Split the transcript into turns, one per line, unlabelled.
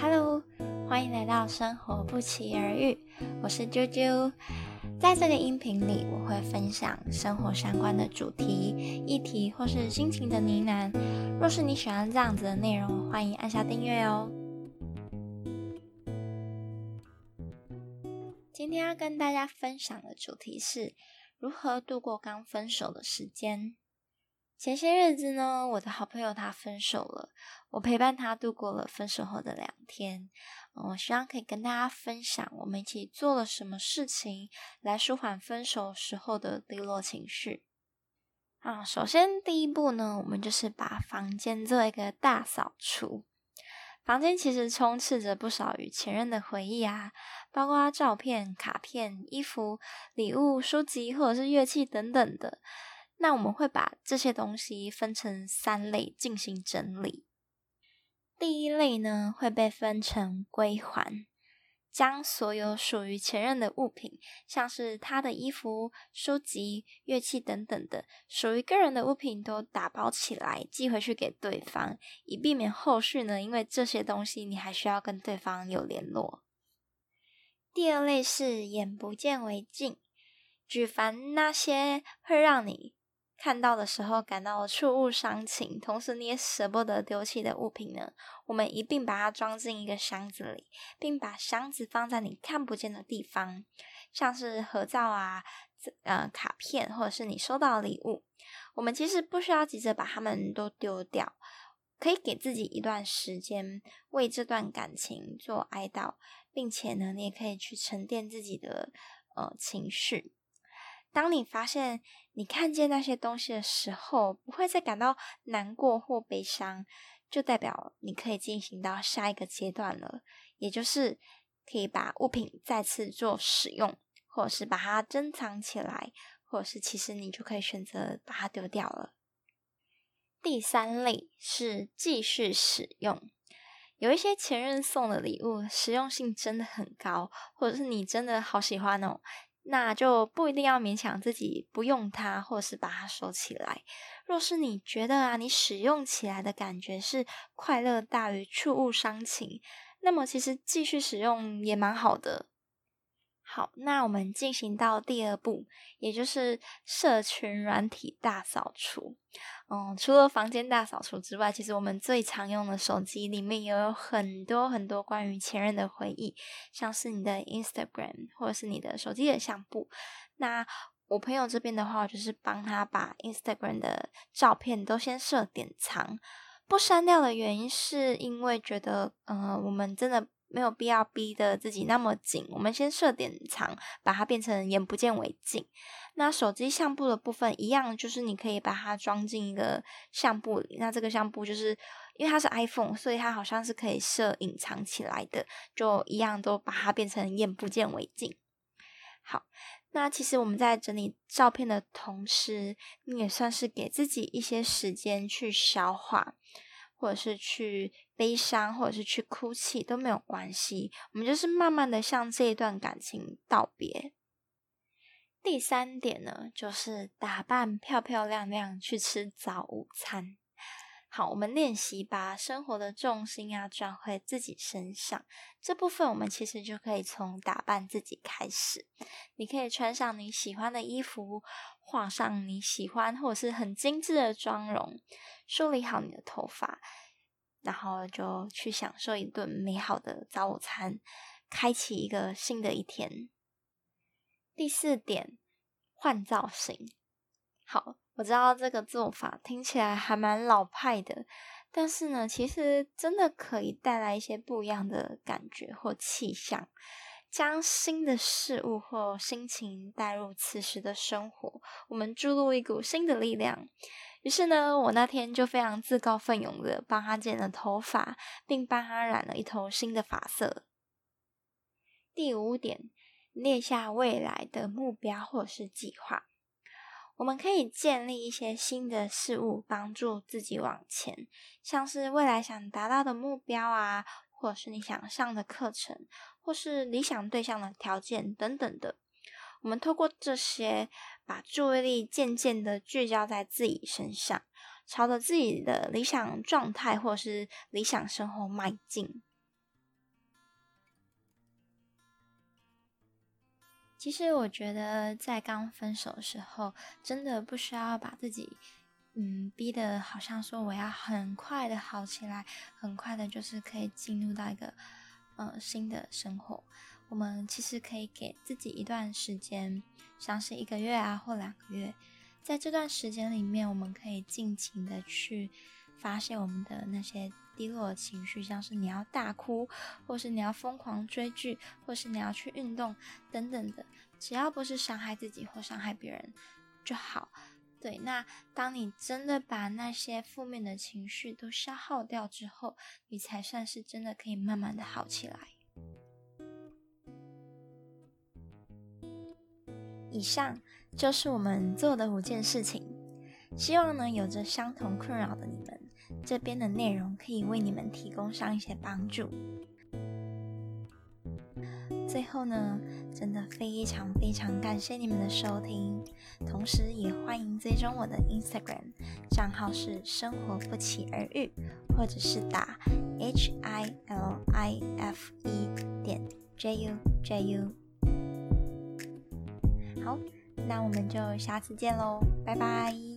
Hello，欢迎来到生活不期而遇，我是啾啾。在这个音频里，我会分享生活相关的主题、议题或是心情的呢喃。若是你喜欢这样子的内容，欢迎按下订阅哦。今天要跟大家分享的主题是如何度过刚分手的时间。前些日子呢，我的好朋友他分手了，我陪伴他度过了分手后的两天。我希望可以跟大家分享，我们一起做了什么事情来舒缓分手时候的低落情绪。啊，首先第一步呢，我们就是把房间做一个大扫除。房间其实充斥着不少与前任的回忆啊，包括照片、卡片、衣服、礼物、书籍或者是乐器等等的。那我们会把这些东西分成三类进行整理。第一类呢会被分成归还，将所有属于前任的物品，像是他的衣服、书籍、乐器等等的属于个人的物品，都打包起来寄回去给对方，以避免后续呢，因为这些东西你还需要跟对方有联络。第二类是眼不见为净，举凡那些会让你。看到的时候感到触物伤情，同时你也舍不得丢弃的物品呢，我们一并把它装进一个箱子里，并把箱子放在你看不见的地方，像是合照啊、呃卡片或者是你收到的礼物，我们其实不需要急着把它们都丢掉，可以给自己一段时间为这段感情做哀悼，并且呢，你也可以去沉淀自己的呃情绪。当你发现你看见那些东西的时候，不会再感到难过或悲伤，就代表你可以进行到下一个阶段了，也就是可以把物品再次做使用，或者是把它珍藏起来，或者是其实你就可以选择把它丢掉了。第三类是继续使用，有一些前任送的礼物实用性真的很高，或者是你真的好喜欢哦。那就不一定要勉强自己不用它，或者是把它收起来。若是你觉得啊，你使用起来的感觉是快乐大于触物伤情，那么其实继续使用也蛮好的。好，那我们进行到第二步，也就是社群软体大扫除。嗯，除了房间大扫除之外，其实我们最常用的手机里面也有很多很多关于前任的回忆，像是你的 Instagram 或者是你的手机的相簿。那我朋友这边的话，就是帮他把 Instagram 的照片都先设典藏，不删掉的原因是因为觉得，呃，我们真的。没有必要逼得自己那么紧，我们先设点藏，把它变成眼不见为净。那手机相簿的部分一样，就是你可以把它装进一个相簿里。那这个相簿就是因为它是 iPhone，所以它好像是可以设隐藏起来的，就一样都把它变成眼不见为净。好，那其实我们在整理照片的同时，你也算是给自己一些时间去消化。或者是去悲伤，或者是去哭泣都没有关系。我们就是慢慢的向这一段感情道别。第三点呢，就是打扮漂漂亮亮去吃早午餐。好，我们练习把生活的重心啊转回自己身上。这部分我们其实就可以从打扮自己开始。你可以穿上你喜欢的衣服，画上你喜欢或者是很精致的妆容，梳理好你的头发，然后就去享受一顿美好的早餐，开启一个新的一天。第四点，换造型。好。我知道这个做法听起来还蛮老派的，但是呢，其实真的可以带来一些不一样的感觉或气象，将新的事物或心情带入此时的生活，我们注入一股新的力量。于是呢，我那天就非常自告奋勇的帮他剪了头发，并帮他染了一头新的发色。第五点，列下未来的目标或是计划。我们可以建立一些新的事物，帮助自己往前，像是未来想达到的目标啊，或者是你想上的课程，或是理想对象的条件等等的。我们透过这些把注意力渐渐的聚焦在自己身上朝着自己的理想状态或是理想生活迈进。其实我觉得在刚分手的时候真的不需要把自己嗯逼得好像说我要很快的好起来很快的就是可以进入到一个呃，新的生活。我们其实可以给自己一段时间，像是一个月啊或两个月，在这段时间里面，我们可以尽情的去发泄我们的那些。低落的情绪，像是你要大哭，或是你要疯狂追剧，或是你要去运动等等的，只要不是伤害自己或伤害别人就好。对，那当你真的把那些负面的情绪都消耗掉之后，你才算是真的可以慢慢的好起来。以上就是我们做的五件事情，希望呢有着相同困扰的你们。这边的内容可以为你们提供上一些帮助。最后呢，真的非常非常感谢你们的收听，同时也欢迎追踪我的 Instagram 账号是生活不期而遇，或者是打 H I L I F E 点 J U J U。好，那我们就下次见喽，拜拜。